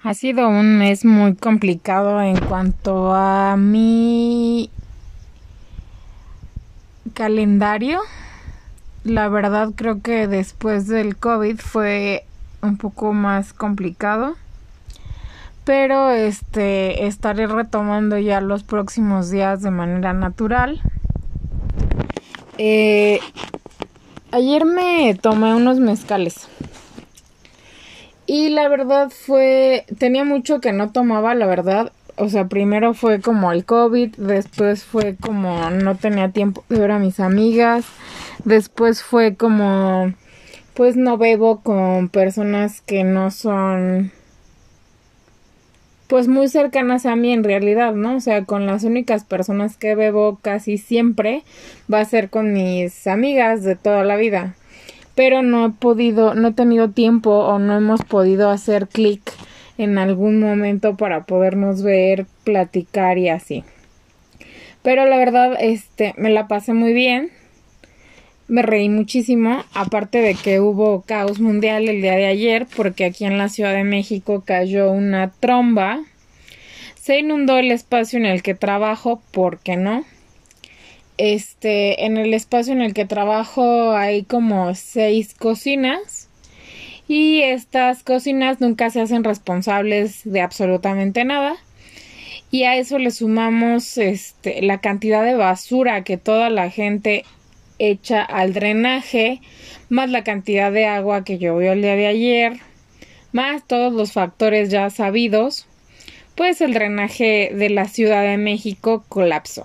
Ha sido un mes muy complicado en cuanto a mi calendario. La verdad creo que después del COVID fue un poco más complicado. Pero este estaré retomando ya los próximos días de manera natural. Eh, ayer me tomé unos mezcales. Y la verdad fue, tenía mucho que no tomaba, la verdad. O sea, primero fue como el COVID, después fue como no tenía tiempo de ver a mis amigas, después fue como, pues no bebo con personas que no son, pues muy cercanas a mí en realidad, ¿no? O sea, con las únicas personas que bebo casi siempre va a ser con mis amigas de toda la vida pero no he podido, no he tenido tiempo o no hemos podido hacer clic en algún momento para podernos ver, platicar y así. Pero la verdad, este, me la pasé muy bien. Me reí muchísimo, aparte de que hubo caos mundial el día de ayer, porque aquí en la Ciudad de México cayó una tromba. Se inundó el espacio en el que trabajo, ¿por qué no? Este, en el espacio en el que trabajo hay como seis cocinas y estas cocinas nunca se hacen responsables de absolutamente nada. Y a eso le sumamos este, la cantidad de basura que toda la gente echa al drenaje, más la cantidad de agua que llovió el día de ayer, más todos los factores ya sabidos, pues el drenaje de la Ciudad de México colapsó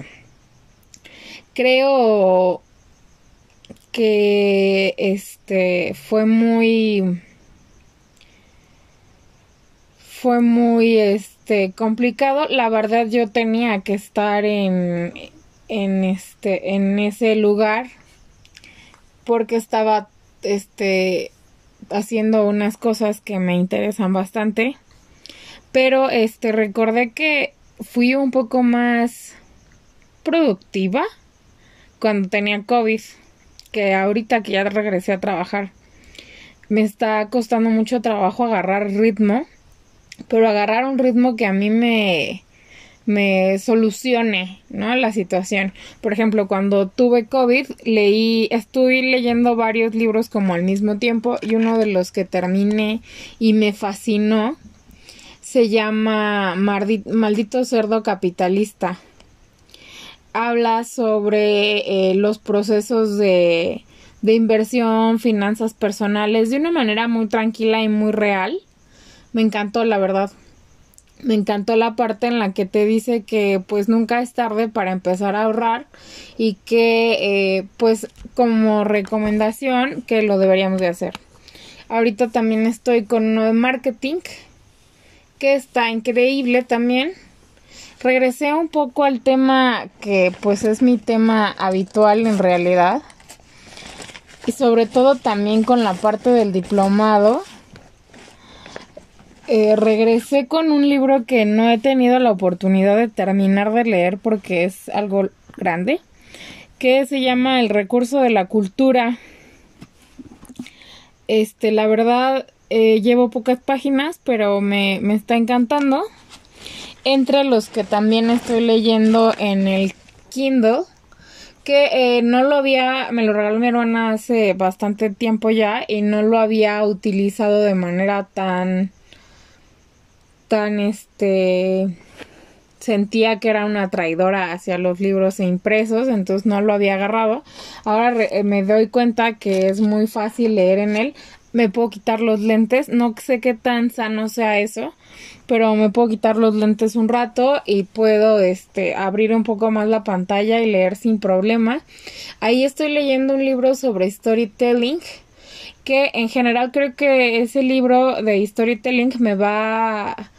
creo que este fue muy fue muy este complicado. La verdad yo tenía que estar en en este en ese lugar porque estaba este haciendo unas cosas que me interesan bastante. Pero este recordé que fui un poco más productiva cuando tenía COVID, que ahorita que ya regresé a trabajar, me está costando mucho trabajo agarrar ritmo, pero agarrar un ritmo que a mí me me solucione, ¿no? La situación. Por ejemplo, cuando tuve COVID, leí, estuve leyendo varios libros como al mismo tiempo y uno de los que terminé y me fascinó se llama Maldito Cerdo Capitalista habla sobre eh, los procesos de, de inversión, finanzas personales, de una manera muy tranquila y muy real. Me encantó, la verdad. Me encantó la parte en la que te dice que pues nunca es tarde para empezar a ahorrar y que eh, pues como recomendación que lo deberíamos de hacer. Ahorita también estoy con uno de marketing que está increíble también regresé un poco al tema que pues es mi tema habitual en realidad y sobre todo también con la parte del diplomado. Eh, regresé con un libro que no he tenido la oportunidad de terminar de leer porque es algo grande, que se llama El recurso de la cultura. Este, la verdad, eh, llevo pocas páginas, pero me, me está encantando entre los que también estoy leyendo en el Kindle que eh, no lo había, me lo regaló mi hermana hace bastante tiempo ya y no lo había utilizado de manera tan, tan este, sentía que era una traidora hacia los libros impresos, entonces no lo había agarrado. Ahora eh, me doy cuenta que es muy fácil leer en él me puedo quitar los lentes. No sé qué tan sano sea eso, pero me puedo quitar los lentes un rato y puedo este abrir un poco más la pantalla y leer sin problema. Ahí estoy leyendo un libro sobre storytelling que en general creo que ese libro de storytelling me va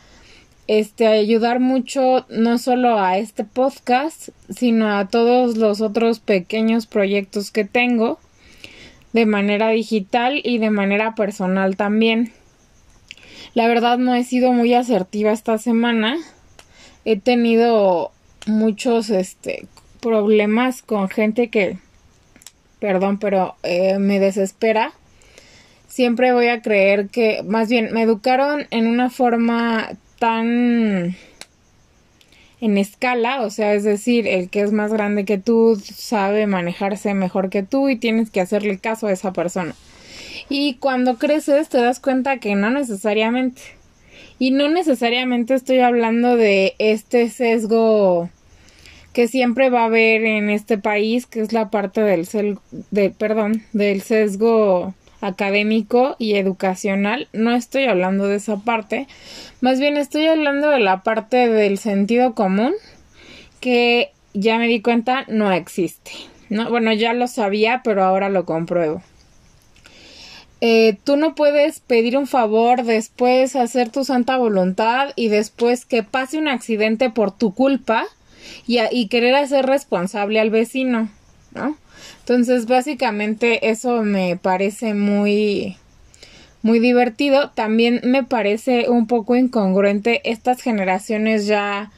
este ayudar mucho no solo a este podcast, sino a todos los otros pequeños proyectos que tengo de manera digital y de manera personal también. La verdad no he sido muy asertiva esta semana. He tenido muchos este problemas con gente que perdón, pero eh, me desespera. siempre voy a creer que, más bien, me educaron en una forma tan en escala, o sea, es decir, el que es más grande que tú sabe manejarse mejor que tú y tienes que hacerle caso a esa persona. Y cuando creces te das cuenta que no necesariamente. Y no necesariamente estoy hablando de este sesgo que siempre va a haber en este país, que es la parte del, de, perdón, del sesgo académico y educacional. No estoy hablando de esa parte, más bien estoy hablando de la parte del sentido común que ya me di cuenta no existe. ¿no? Bueno, ya lo sabía, pero ahora lo compruebo. Eh, tú no puedes pedir un favor, después hacer tu santa voluntad y después que pase un accidente por tu culpa y, querer hacer responsable al vecino, ¿no? Entonces, básicamente eso me parece muy muy divertido. También me parece un poco incongruente estas generaciones ya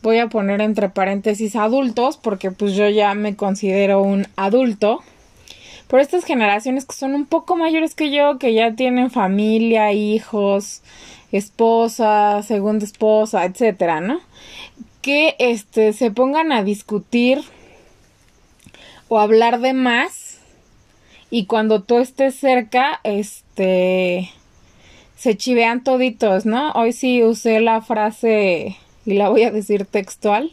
voy a poner entre paréntesis adultos porque pues yo ya me considero un adulto. Por estas generaciones que son un poco mayores que yo, que ya tienen familia, hijos, esposa, segunda esposa, etcétera, ¿no? que este se pongan a discutir o hablar de más y cuando tú estés cerca este se chivean toditos, ¿no? Hoy sí usé la frase y la voy a decir textual,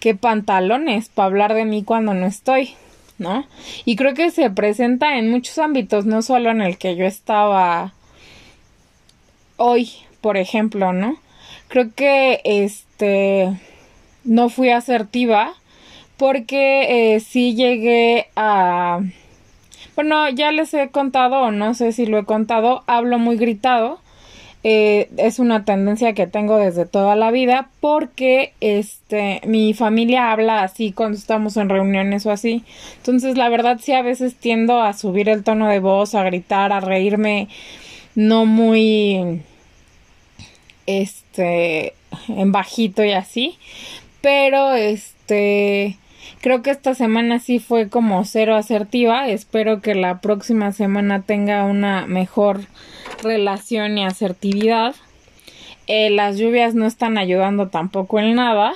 qué pantalones para hablar de mí cuando no estoy, ¿no? Y creo que se presenta en muchos ámbitos, no solo en el que yo estaba hoy, por ejemplo, ¿no? Creo que este no fui asertiva porque eh, sí llegué a bueno ya les he contado o no sé si lo he contado hablo muy gritado eh, es una tendencia que tengo desde toda la vida porque este mi familia habla así cuando estamos en reuniones o así. Entonces la verdad sí a veces tiendo a subir el tono de voz a gritar a reírme no muy este en bajito y así. Pero este creo que esta semana sí fue como cero asertiva. Espero que la próxima semana tenga una mejor relación y asertividad. Eh, las lluvias no están ayudando tampoco en nada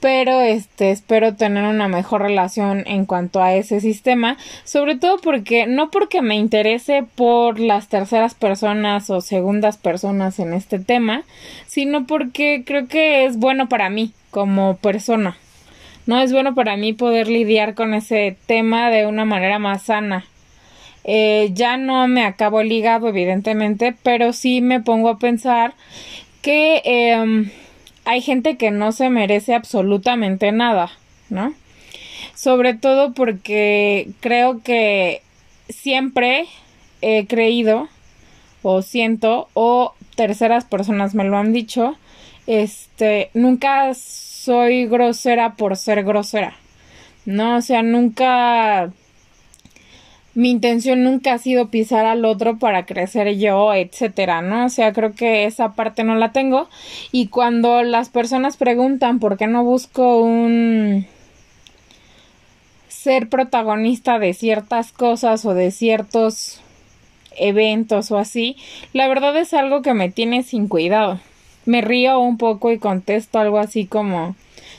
pero este espero tener una mejor relación en cuanto a ese sistema, sobre todo porque no porque me interese por las terceras personas o segundas personas en este tema, sino porque creo que es bueno para mí como persona. No es bueno para mí poder lidiar con ese tema de una manera más sana. Eh, ya no me acabo el hígado, evidentemente, pero sí me pongo a pensar que eh, hay gente que no se merece absolutamente nada, ¿no? Sobre todo porque creo que siempre he creído o siento o terceras personas me lo han dicho, este, nunca soy grosera por ser grosera. No, o sea, nunca mi intención nunca ha sido pisar al otro para crecer yo, etcétera, ¿no? O sea, creo que esa parte no la tengo. Y cuando las personas preguntan por qué no busco un ser protagonista de ciertas cosas o de ciertos eventos o así, la verdad es algo que me tiene sin cuidado. Me río un poco y contesto algo así como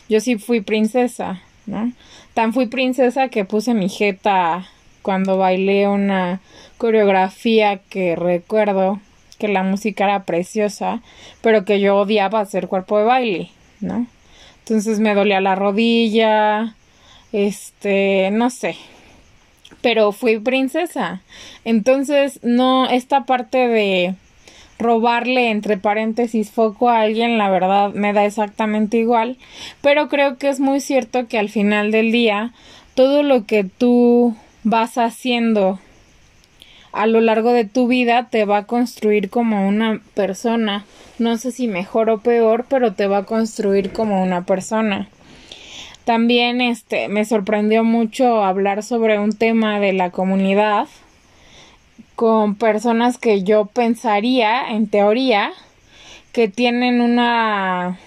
yo sí fui princesa, ¿no? Tan fui princesa que puse mi jeta cuando bailé una coreografía que recuerdo que la música era preciosa, pero que yo odiaba hacer cuerpo de baile, ¿no? Entonces me dolía la rodilla, este, no sé, pero fui princesa. Entonces, no, esta parte de robarle entre paréntesis foco a alguien, la verdad me da exactamente igual, pero creo que es muy cierto que al final del día, todo lo que tú vas haciendo a lo largo de tu vida te va a construir como una persona. No sé si mejor o peor, pero te va a construir como una persona. También este me sorprendió mucho hablar sobre un tema de la comunidad con personas que yo pensaría, en teoría, que tienen una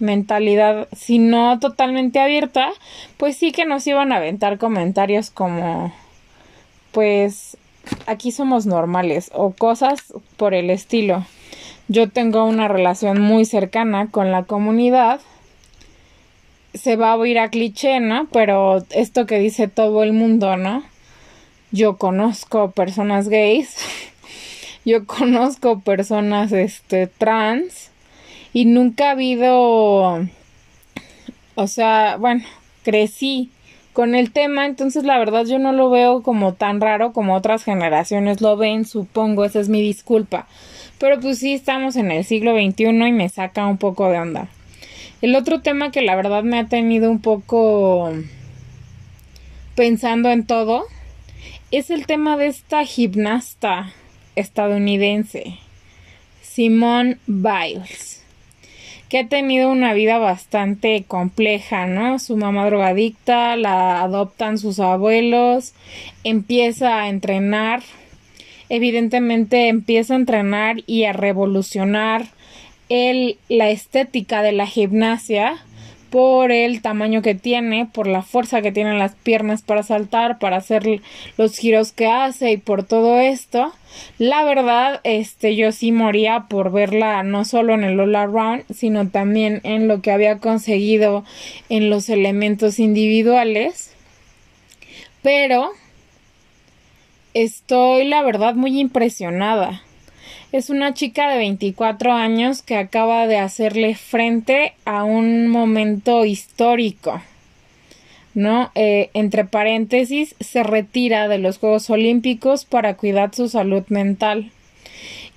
mentalidad, si no totalmente abierta, pues sí que nos iban a aventar comentarios como, pues, aquí somos normales o cosas por el estilo. Yo tengo una relación muy cercana con la comunidad. Se va a oír a cliché, ¿no? Pero esto que dice todo el mundo, ¿no? Yo conozco personas gays. Yo conozco personas este trans y nunca ha habido o sea, bueno, crecí con el tema, entonces la verdad yo no lo veo como tan raro como otras generaciones lo ven, supongo, esa es mi disculpa. Pero pues sí estamos en el siglo XXI y me saca un poco de onda. El otro tema que la verdad me ha tenido un poco pensando en todo es el tema de esta gimnasta estadounidense, Simone Biles que ha tenido una vida bastante compleja, ¿no? Su mamá drogadicta, la adoptan sus abuelos, empieza a entrenar, evidentemente empieza a entrenar y a revolucionar el, la estética de la gimnasia por el tamaño que tiene, por la fuerza que tienen las piernas para saltar, para hacer los giros que hace y por todo esto. La verdad, este, yo sí moría por verla no solo en el All Around, sino también en lo que había conseguido en los elementos individuales. Pero estoy, la verdad, muy impresionada es una chica de 24 años que acaba de hacerle frente a un momento histórico. ¿no? Eh, entre paréntesis, se retira de los Juegos Olímpicos para cuidar su salud mental.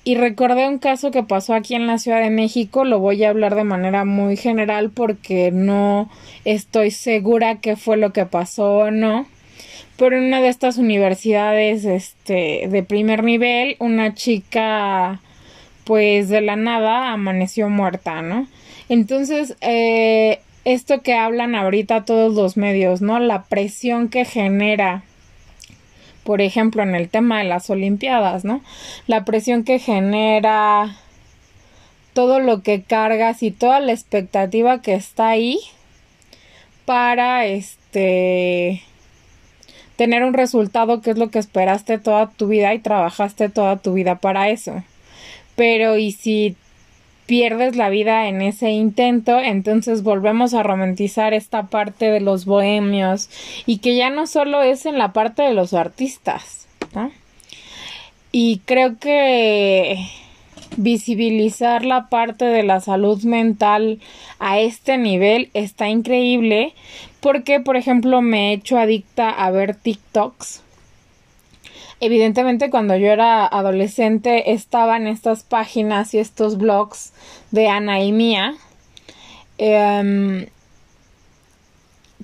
Y recordé un caso que pasó aquí en la Ciudad de México, lo voy a hablar de manera muy general porque no estoy segura qué fue lo que pasó o no en una de estas universidades este de primer nivel una chica pues de la nada amaneció muerta no entonces eh, esto que hablan ahorita todos los medios no la presión que genera por ejemplo en el tema de las olimpiadas no la presión que genera todo lo que cargas y toda la expectativa que está ahí para este tener un resultado que es lo que esperaste toda tu vida y trabajaste toda tu vida para eso. Pero y si pierdes la vida en ese intento, entonces volvemos a romantizar esta parte de los bohemios y que ya no solo es en la parte de los artistas, Y creo que visibilizar la parte de la salud mental a este nivel está increíble porque, por ejemplo, me he hecho adicta a ver TikToks. Evidentemente, cuando yo era adolescente estaban estas páginas y estos blogs de Ana y Mía em,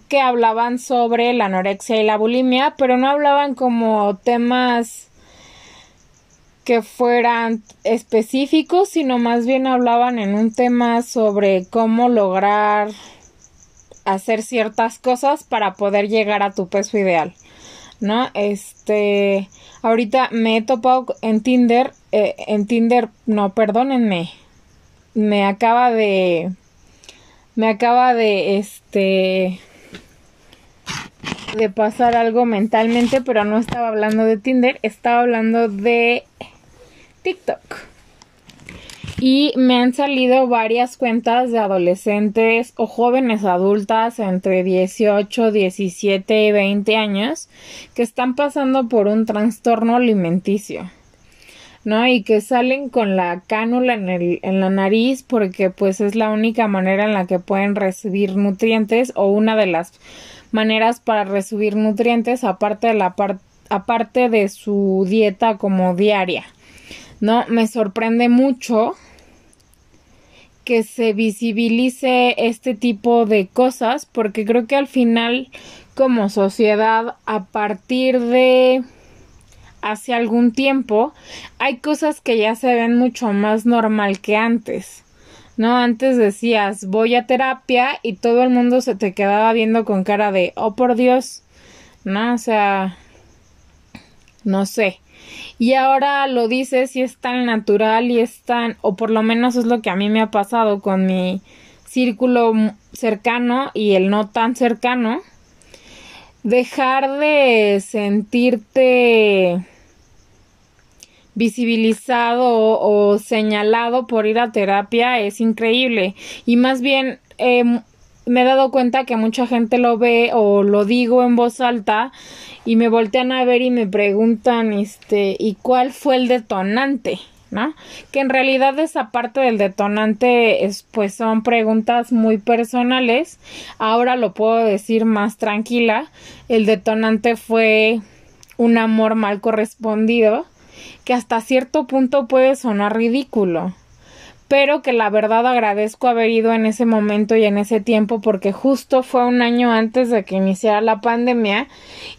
que hablaban sobre la anorexia y la bulimia, pero no hablaban como temas que fueran específicos, sino más bien hablaban en un tema sobre cómo lograr hacer ciertas cosas para poder llegar a tu peso ideal. ¿No? Este, ahorita me he topado en Tinder, eh, en Tinder, no, perdónenme, me acaba de, me acaba de, este, de pasar algo mentalmente, pero no estaba hablando de Tinder, estaba hablando de TikTok. Y me han salido varias cuentas de adolescentes o jóvenes adultas entre 18, 17 y 20 años que están pasando por un trastorno alimenticio. ¿no? Y que salen con la cánula en, el, en la nariz porque pues es la única manera en la que pueden recibir nutrientes o una de las maneras para recibir nutrientes aparte de la aparte de su dieta como diaria. ¿No? Me sorprende mucho que se visibilice este tipo de cosas porque creo que al final como sociedad a partir de hace algún tiempo hay cosas que ya se ven mucho más normal que antes. ¿no? Antes decías voy a terapia y todo el mundo se te quedaba viendo con cara de oh por Dios, ¿no? O sea, no sé y ahora lo dices y es tan natural y es tan, o por lo menos es lo que a mí me ha pasado con mi círculo cercano y el no tan cercano, dejar de sentirte visibilizado o, señalado por ir a terapia es increíble. Y más bien em, me he dado cuenta que mucha gente lo ve o lo digo en voz alta y me voltean a ver y me preguntan, este, ¿y cuál fue el detonante? ¿no? Que en realidad esa parte del detonante es, pues son preguntas muy personales. Ahora lo puedo decir más tranquila. El detonante fue un amor mal correspondido que hasta cierto punto puede sonar ridículo pero que la verdad agradezco haber ido en ese momento y en ese tiempo porque justo fue un año antes de que iniciara la pandemia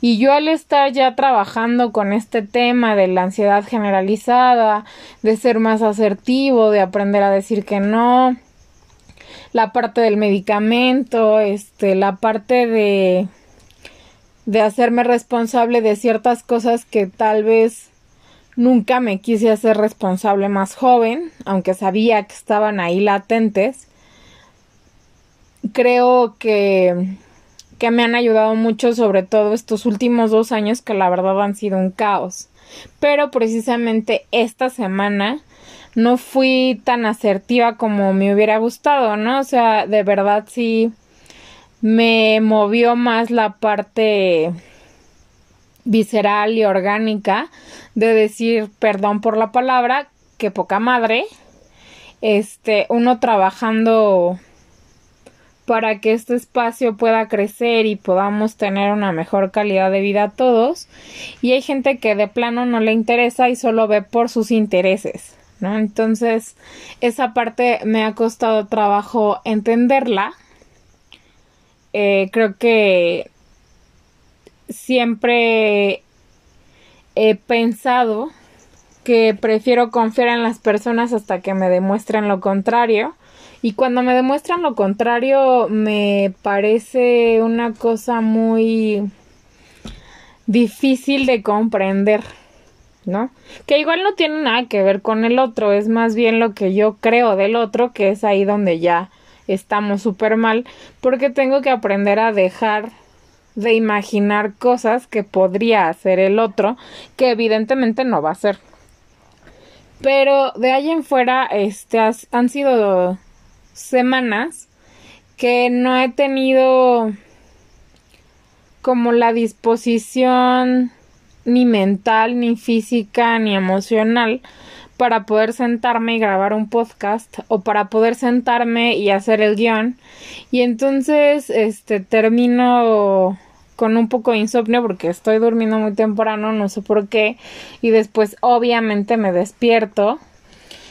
y yo al estar ya trabajando con este tema de la ansiedad generalizada, de ser más asertivo, de aprender a decir que no, la parte del medicamento, este, la parte de de hacerme responsable de ciertas cosas que tal vez Nunca me quise hacer responsable más joven, aunque sabía que estaban ahí latentes. Creo que, que me han ayudado mucho, sobre todo estos últimos dos años, que la verdad han sido un caos. Pero precisamente esta semana no fui tan asertiva como me hubiera gustado, ¿no? O sea, de verdad sí me movió más la parte visceral y orgánica de decir perdón por la palabra, que poca madre, este, uno trabajando para que este espacio pueda crecer y podamos tener una mejor calidad de vida a todos. Y hay gente que de plano no le interesa y solo ve por sus intereses, ¿no? Entonces, esa parte me ha costado trabajo entenderla. Eh, creo que siempre he pensado que prefiero confiar en las personas hasta que me demuestren lo contrario. Y cuando me demuestran lo contrario me parece una cosa muy difícil de comprender, ¿no? Que igual no tiene nada que ver con el otro, es más bien lo que yo creo del otro, que es ahí donde ya estamos súper mal, porque tengo que aprender a dejar de imaginar cosas que podría hacer el otro, que evidentemente no va a hacer. Pero de ahí en fuera, este, han sido semanas que no he tenido como la disposición ni mental, ni física, ni emocional para poder sentarme y grabar un podcast o para poder sentarme y hacer el guion. Y entonces este termino con un poco de insomnio porque estoy durmiendo muy temprano, no sé por qué y después obviamente me despierto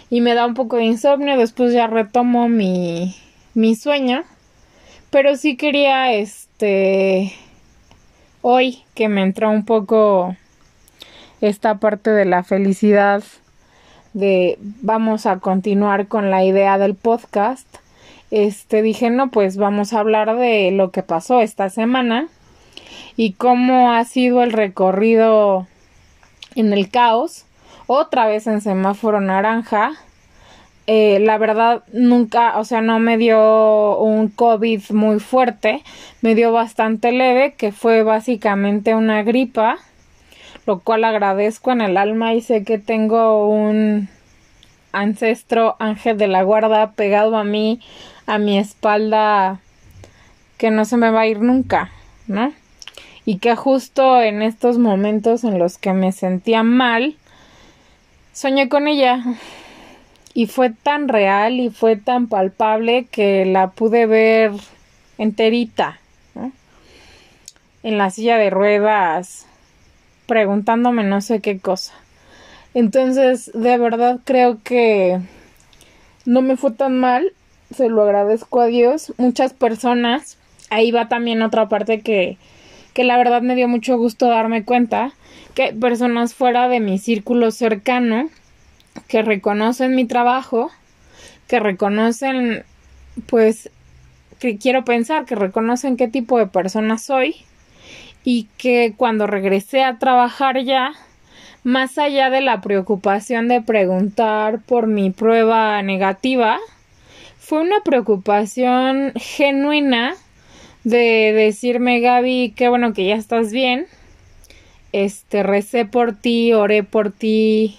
y me da un poco de insomnio, después ya retomo mi mi sueño, pero sí quería este hoy que me entró un poco esta parte de la felicidad de vamos a continuar con la idea del podcast, este dije, no, pues vamos a hablar de lo que pasó esta semana y cómo ha sido el recorrido en el caos, otra vez en semáforo naranja. Eh, la verdad nunca, o sea, no me dio un COVID muy fuerte, me dio bastante leve, que fue básicamente una gripa lo cual agradezco en el alma y sé que tengo un ancestro ángel de la guarda pegado a mí, a mi espalda, que no se me va a ir nunca, ¿no? Y que justo en estos momentos en los que me sentía mal, soñé con ella. Y fue tan real y fue tan palpable que la pude ver enterita. En la silla de ruedas, preguntándome no sé qué cosa. Entonces, de verdad creo que no me fue tan mal, se lo agradezco a Dios. Muchas personas, ahí va también otra parte que, que la verdad me dio mucho gusto darme cuenta, que personas fuera de mi círculo cercano, que reconocen mi trabajo, que reconocen, pues, que quiero pensar, que reconocen qué tipo de persona soy y que cuando regresé a trabajar ya, más allá de la preocupación de preguntar por mi prueba negativa, fue una preocupación genuina de decirme Gaby, qué bueno que ya estás bien. Este, recé por ti, oré por ti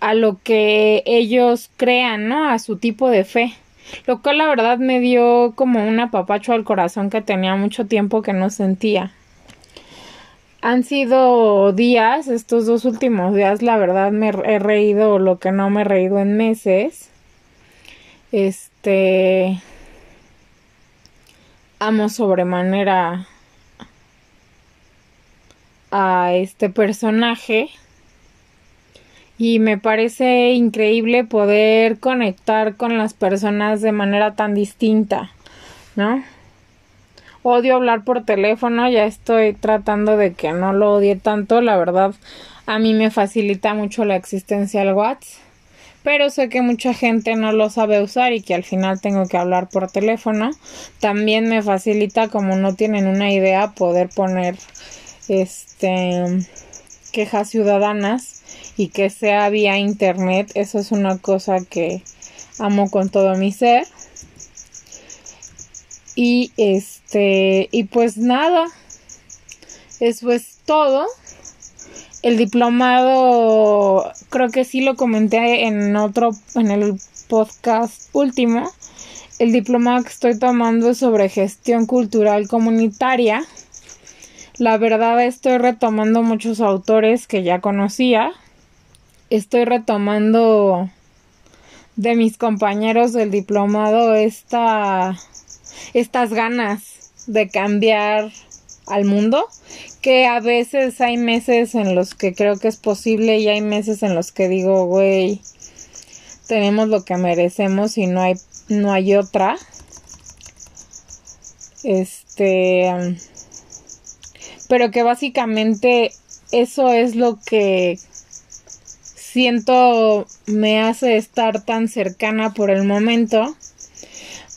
a lo que ellos crean, ¿no? A su tipo de fe. Lo cual la verdad me dio como un apapacho al corazón que tenía mucho tiempo que no sentía. Han sido días, estos dos últimos días, la verdad me he reído lo que no me he reído en meses. Este. Amo sobremanera a este personaje y me parece increíble poder conectar con las personas de manera tan distinta, ¿no? Odio hablar por teléfono, ya estoy tratando de que no lo odie tanto, la verdad a mí me facilita mucho la existencia del WhatsApp, pero sé que mucha gente no lo sabe usar y que al final tengo que hablar por teléfono. También me facilita como no tienen una idea poder poner este quejas ciudadanas y que sea vía internet, eso es una cosa que amo con todo mi ser. Y este, y pues nada, eso es todo. El diplomado, creo que sí lo comenté en otro, en el podcast último. El diplomado que estoy tomando es sobre gestión cultural comunitaria. La verdad estoy retomando muchos autores que ya conocía estoy retomando de mis compañeros del diplomado esta, estas ganas de cambiar al mundo, que a veces hay meses en los que creo que es posible y hay meses en los que digo, güey, tenemos lo que merecemos y no hay, no hay otra. Este, pero que básicamente eso es lo que siento me hace estar tan cercana por el momento.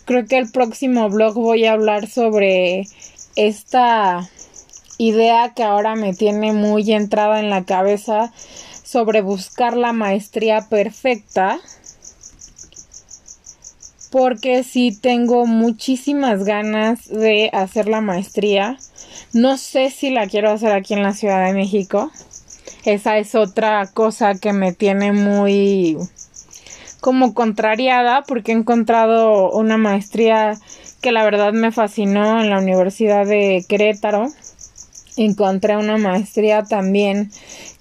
Creo que el próximo blog voy a hablar sobre esta idea que ahora me tiene muy entrada en la cabeza sobre buscar la maestría perfecta. Porque sí tengo muchísimas ganas de hacer la maestría. No sé si la quiero hacer aquí en la Ciudad de México esa es otra cosa que me tiene muy como contrariada porque he encontrado una maestría que la verdad me fascinó en la Universidad de Querétaro. Encontré una maestría también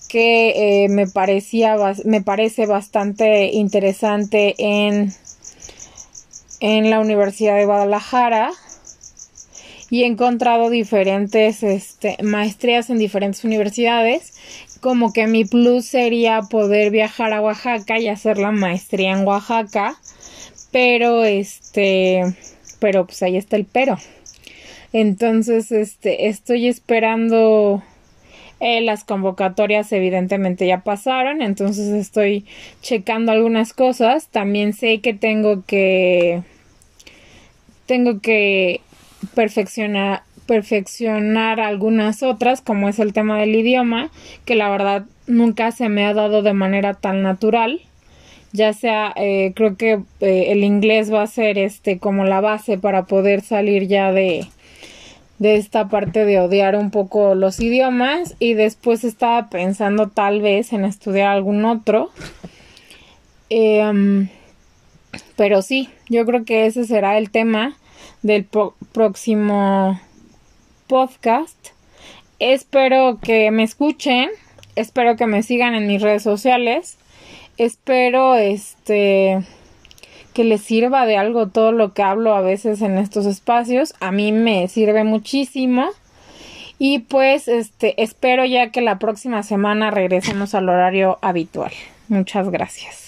que eh, me parecía me parece bastante interesante en en la Universidad de Guadalajara y he encontrado diferentes este, maestrías en diferentes universidades como que mi plus sería poder viajar a Oaxaca y hacer la maestría en Oaxaca, pero este, pero pues ahí está el pero. Entonces, este, estoy esperando eh, las convocatorias evidentemente ya pasaron, entonces estoy checando algunas cosas. También sé que tengo que tengo que perfeccionar perfeccionar algunas otras, como es el tema del idioma, que la verdad nunca se me ha dado de manera tan natural. Ya sea, eh, creo que eh, el inglés va a ser este como la base para poder salir ya de, de esta parte de odiar un poco los idiomas y después estaba pensando tal vez en estudiar algún otro. Em, pero sí, yo creo que ese será el tema del próximo podcast. Espero que me escuchen, espero que me sigan en mis redes sociales. Espero este que les sirva de algo todo lo que hablo a veces en estos espacios. A mí me sirve muchísimo. Y pues este espero ya que la próxima semana regresemos al horario habitual. Muchas gracias.